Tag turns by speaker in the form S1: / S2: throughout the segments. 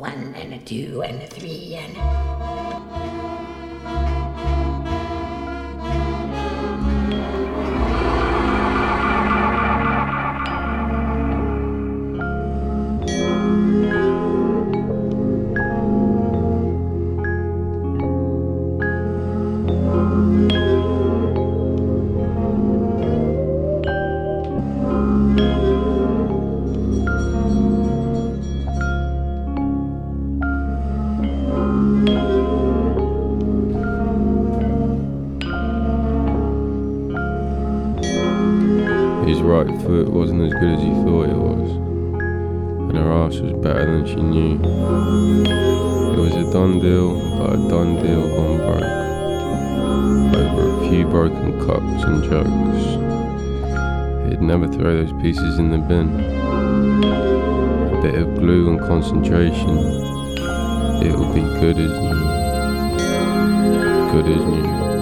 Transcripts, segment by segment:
S1: one and a two and a three and.
S2: throw those pieces in the bin. A bit of glue and concentration. It'll be good as new. Good as new.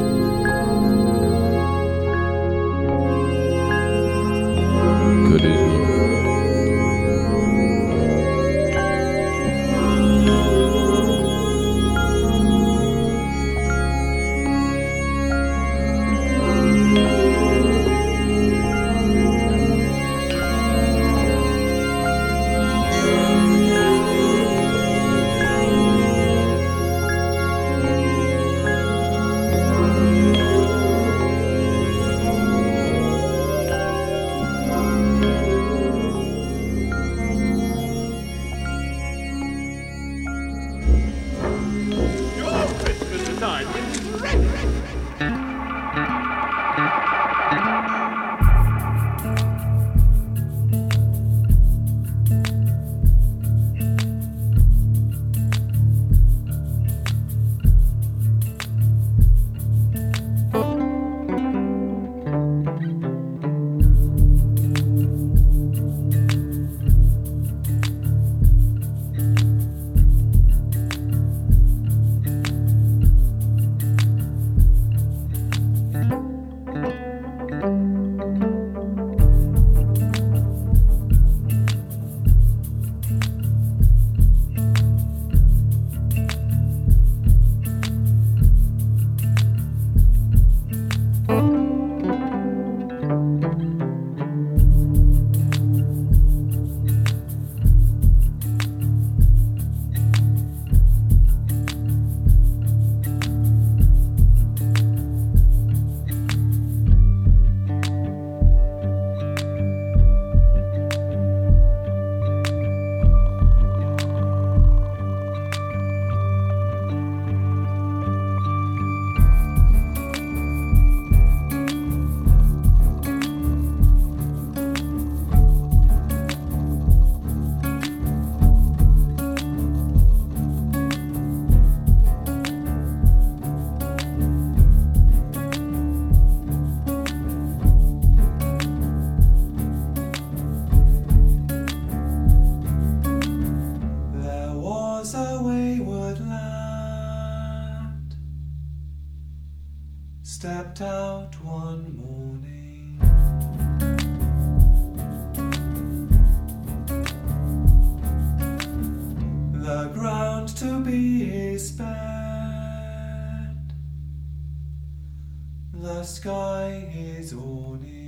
S3: his
S4: own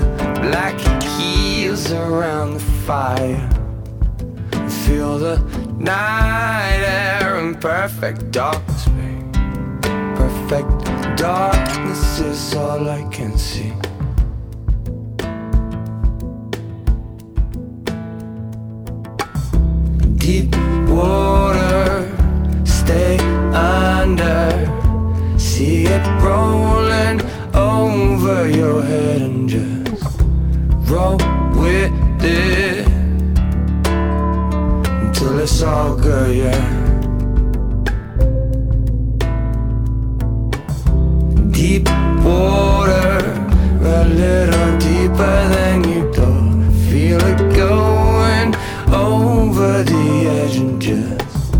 S4: the
S5: black heels around the fire. Feel the night air in perfect darkness. Perfect darkness is all I can see. Deep water, stay under. See it rolling over your head and just roll with it until it's all good, yeah. Deep water, a little deeper than you thought. Feel it going over the edge and just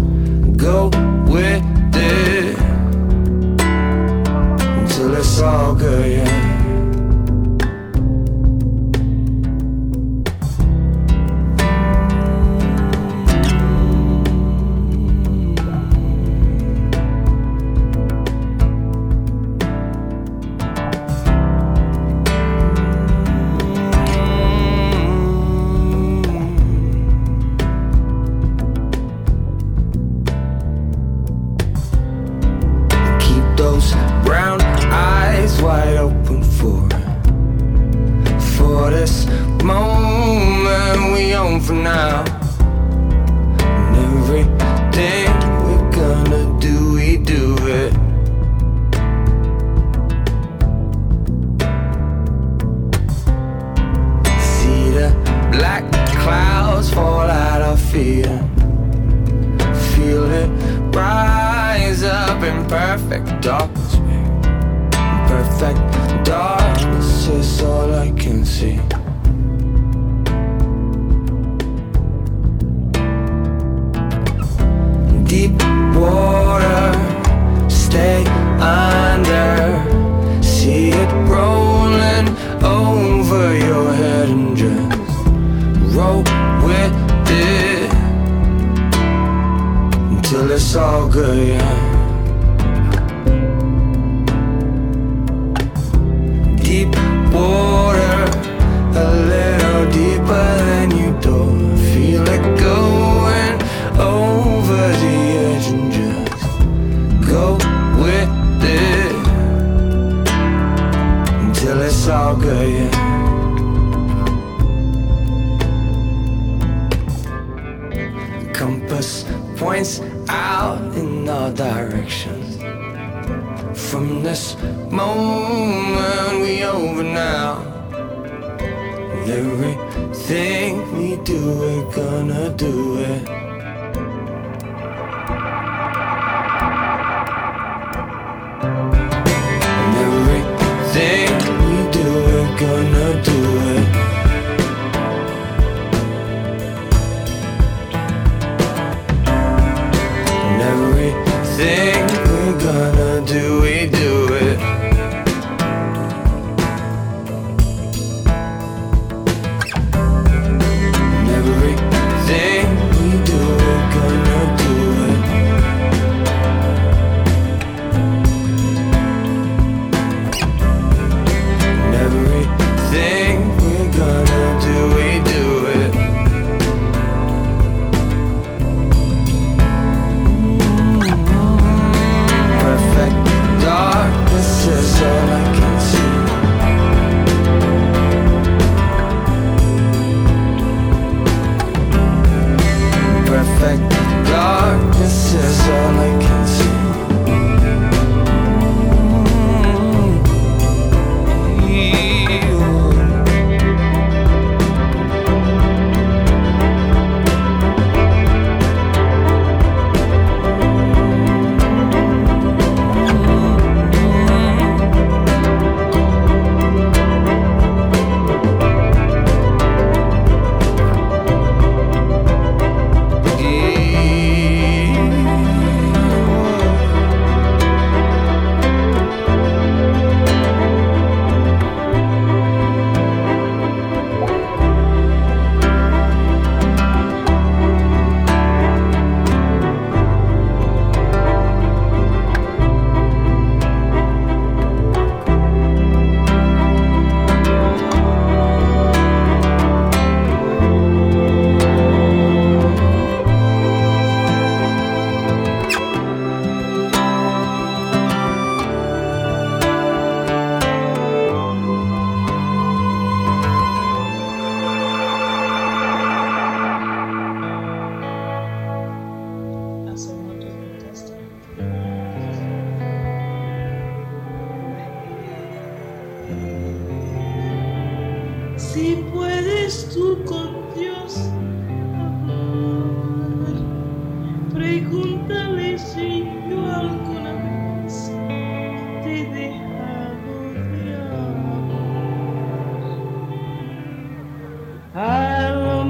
S5: go with it until it's all good, yeah. been perfect darkness Perfect darkness is all I can see. Deep water, stay under. See it rolling over your head and just rope with it. Until it's all good, yeah. water a little deeper than you feel going over the edge and just go with it until it's all good. Compass points out in all directions from this moment we over now. Everything we do, we're gonna do it.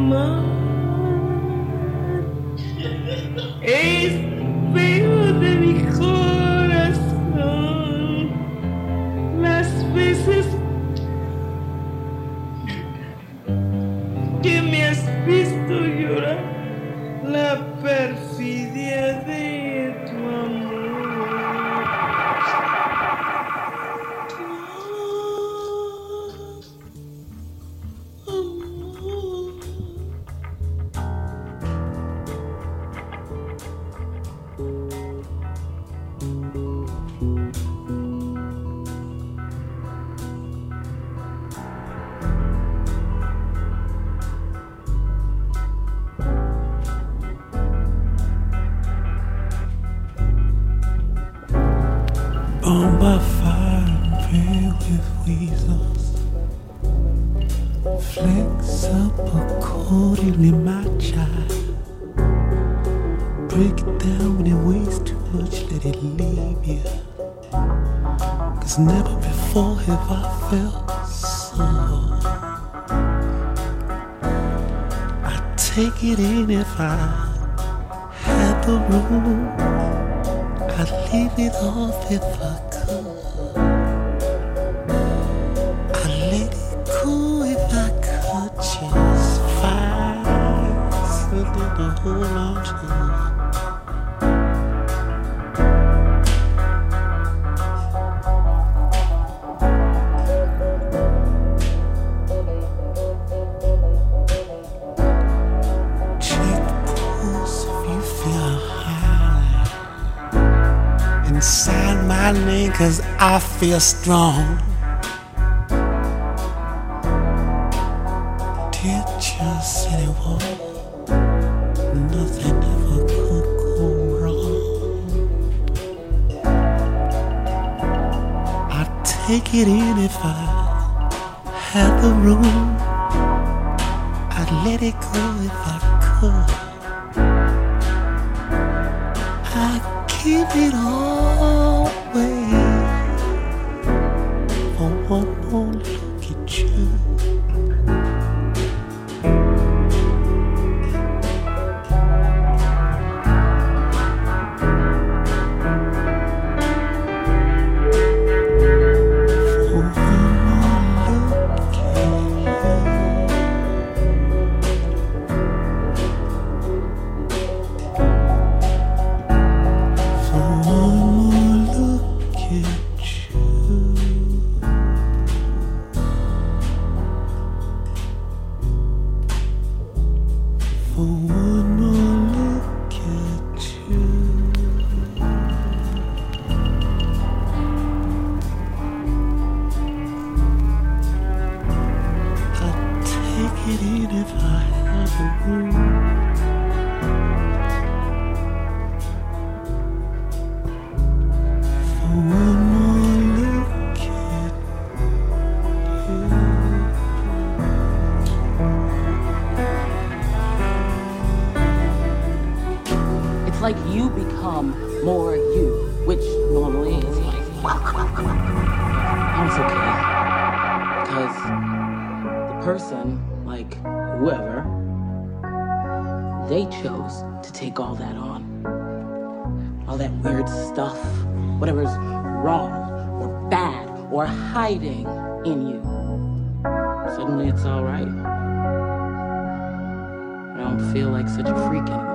S6: mom cause I feel strong. Teacher said it nothing ever could go wrong. I'd take it in if I had the room. I'd let it go if I could. I'd keep it all
S7: chose to take all that on. All that weird stuff, whatever's wrong or bad or hiding in you. Suddenly it's alright. I don't feel like such a freak anymore.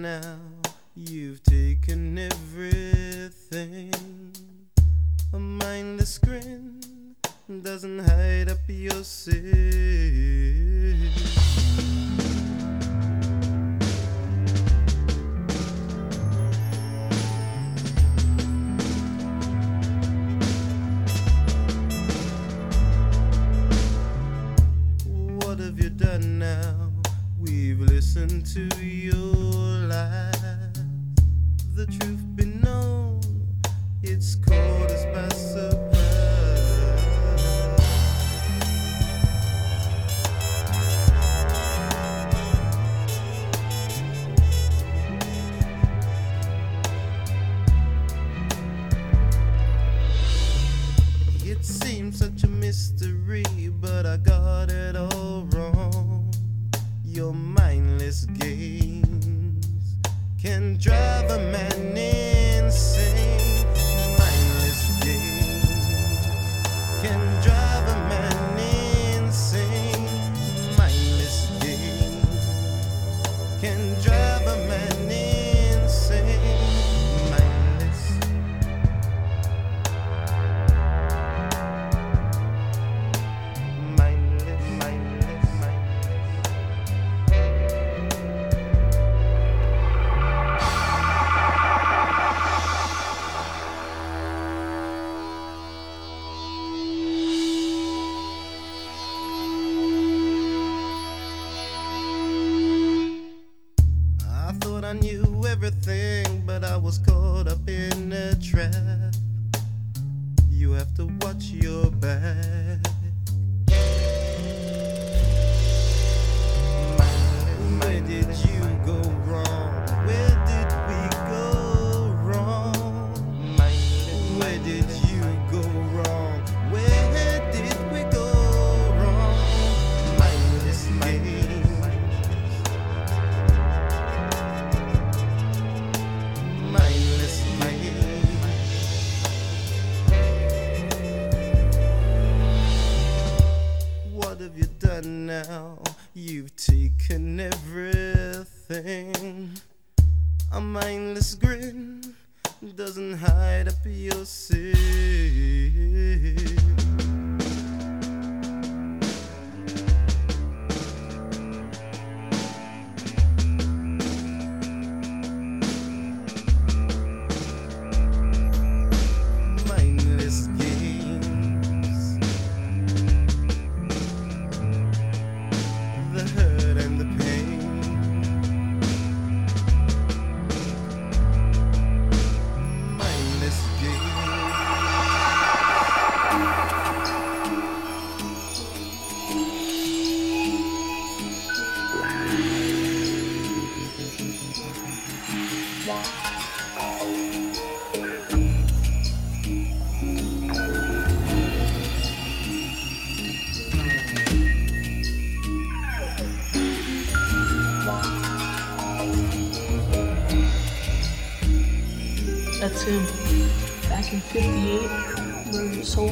S8: Now?
S9: 58, murdered his whole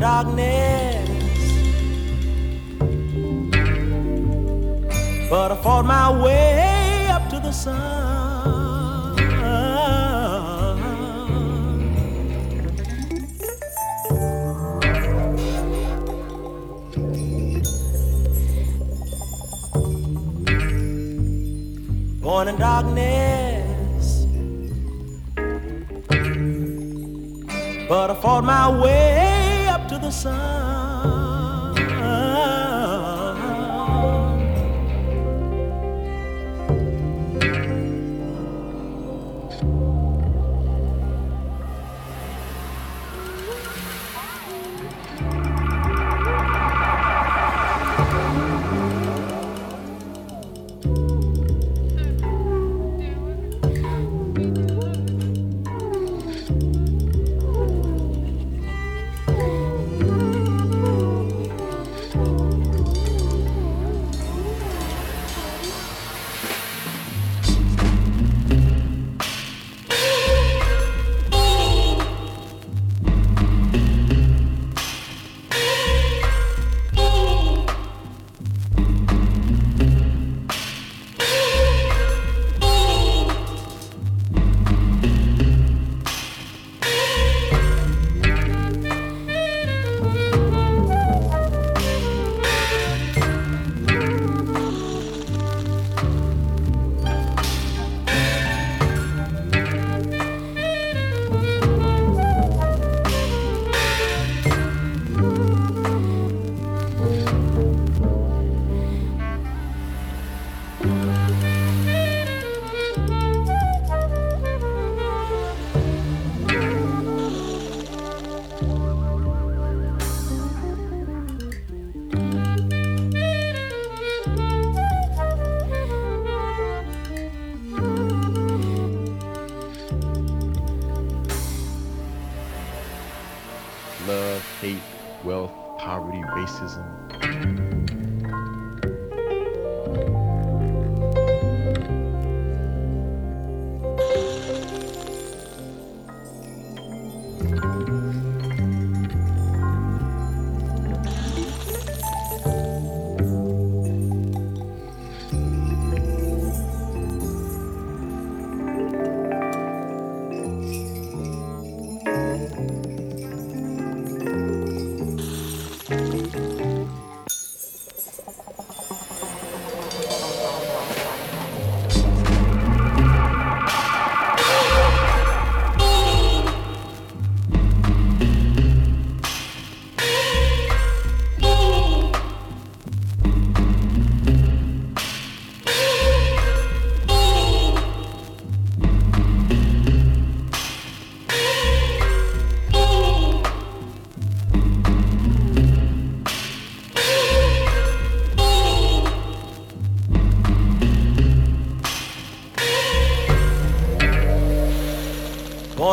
S10: darkness.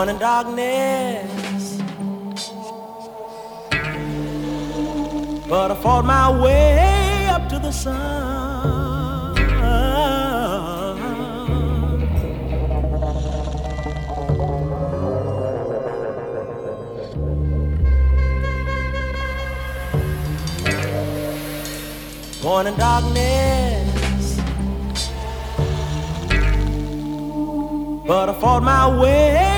S10: morning darkness. But I fought my way up to the sun.
S11: Born in darkness. But I fought my way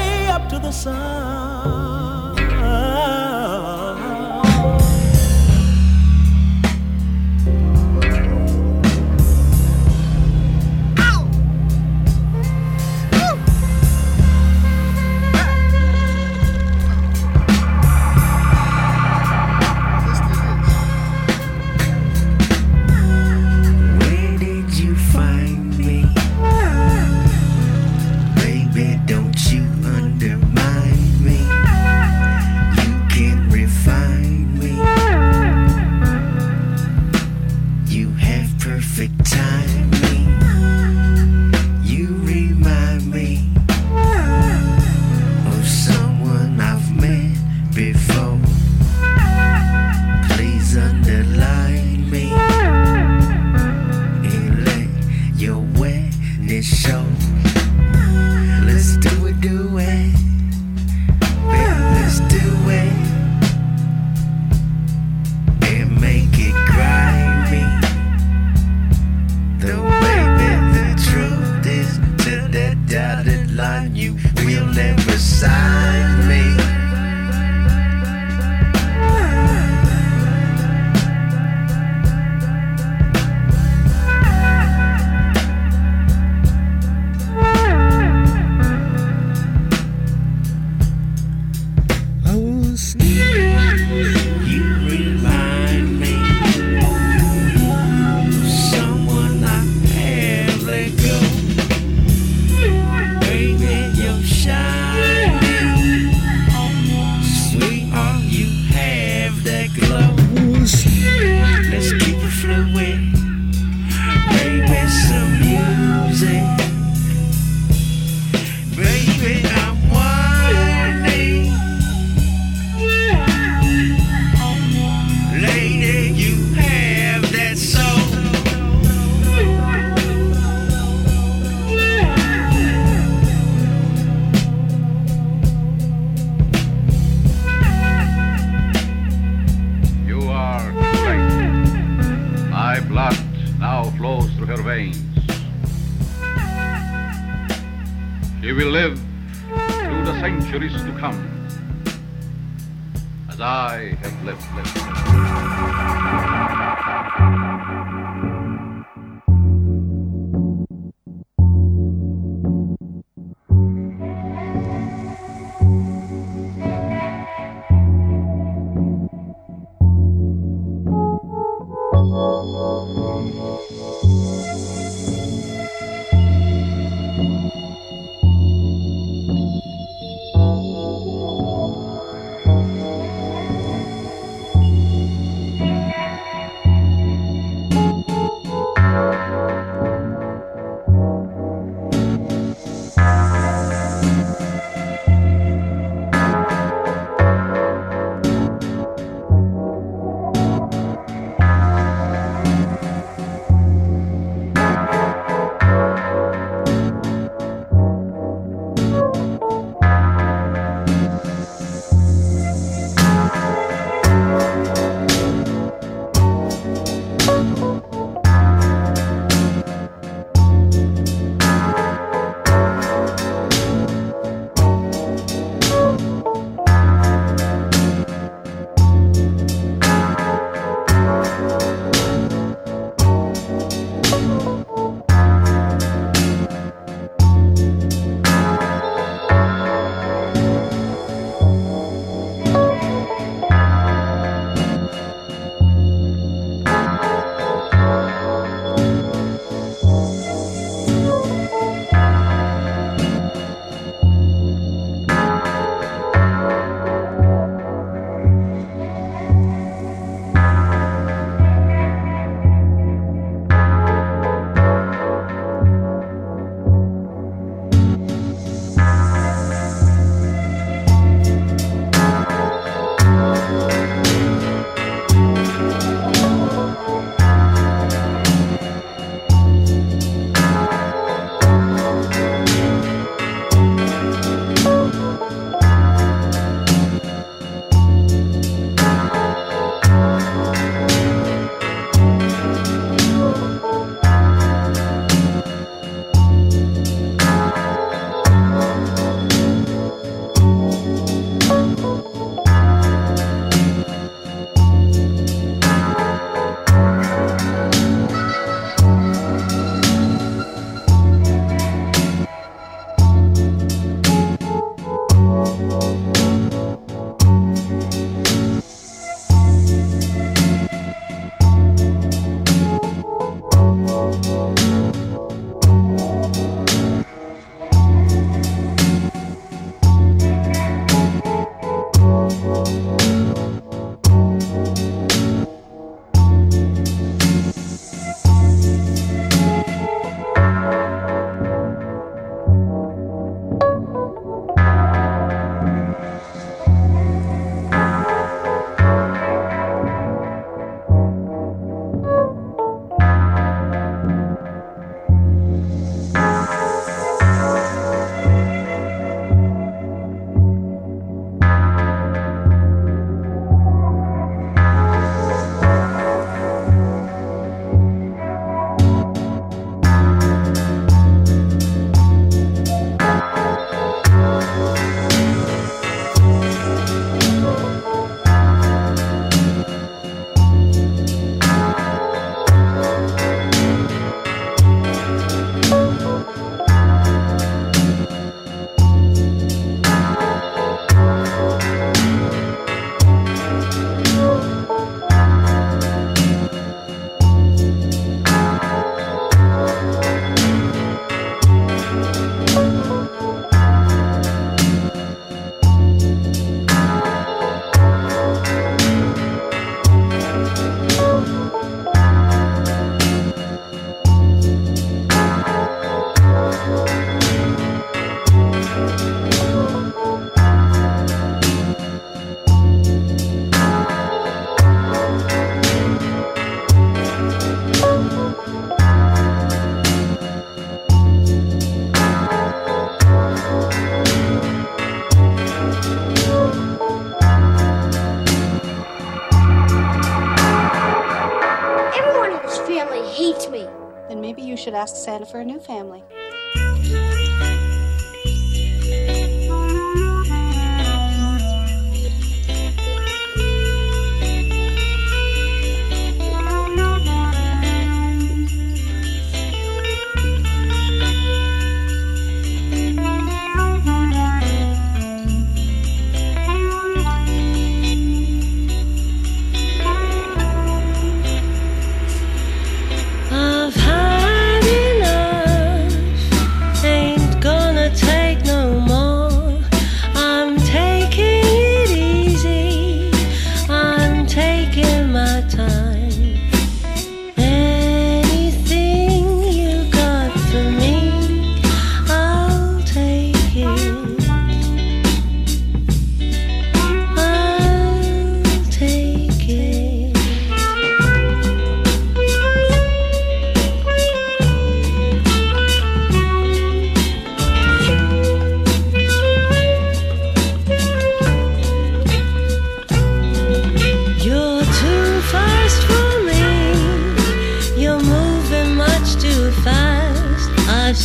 S12: for a new family.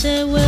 S13: Said, Where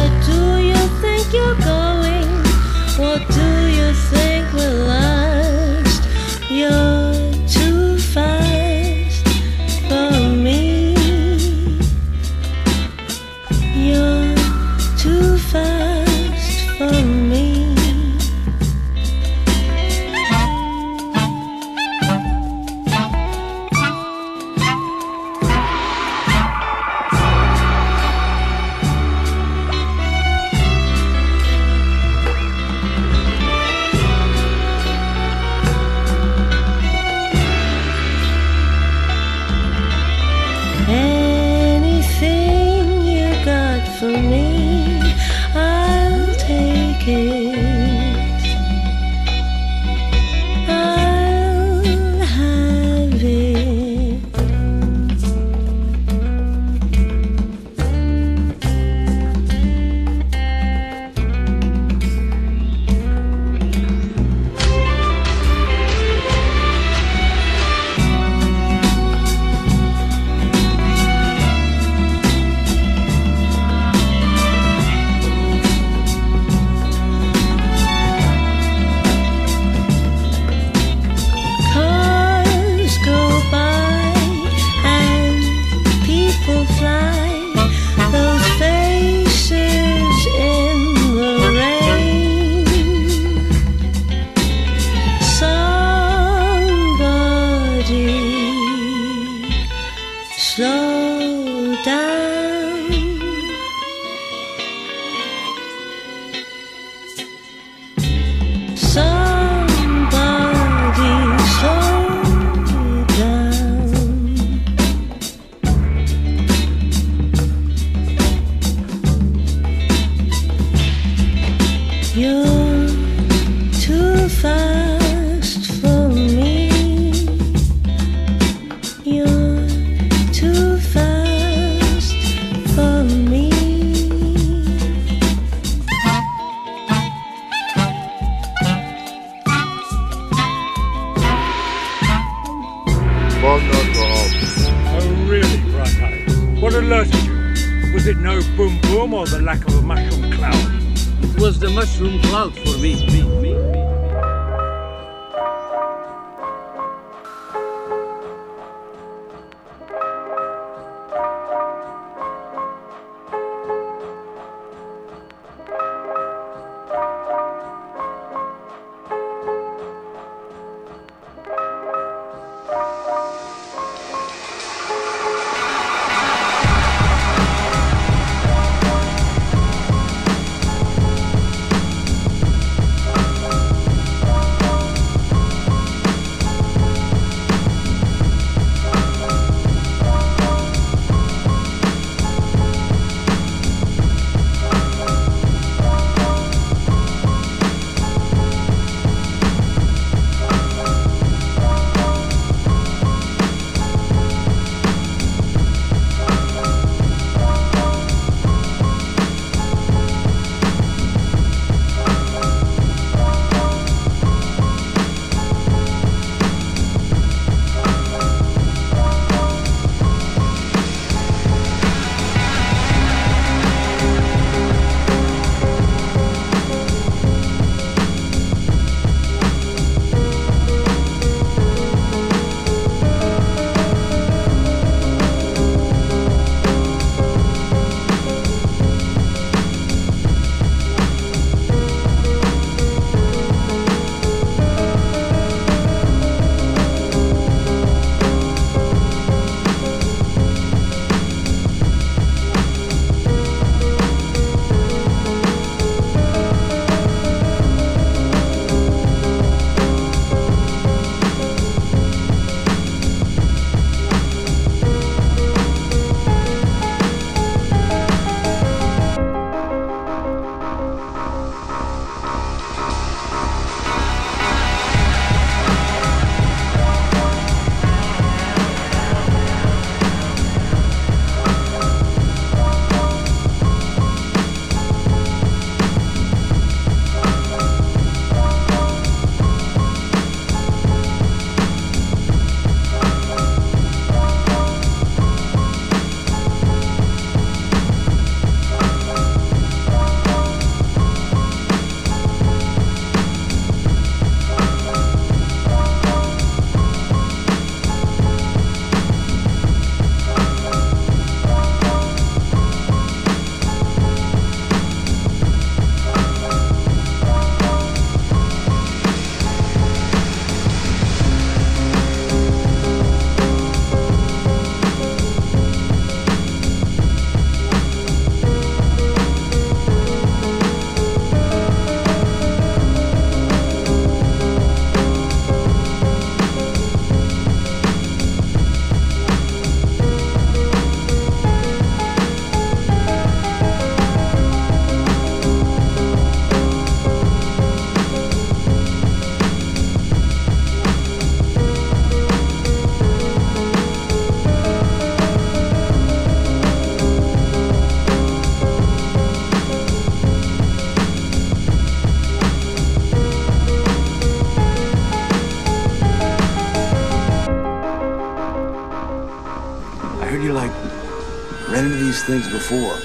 S14: things before.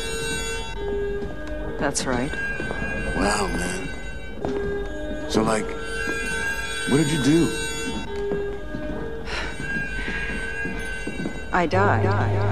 S15: That's right.
S14: Wow, man. So, like, what did you do?
S15: I died.
S8: I died.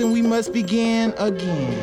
S8: And we must begin again.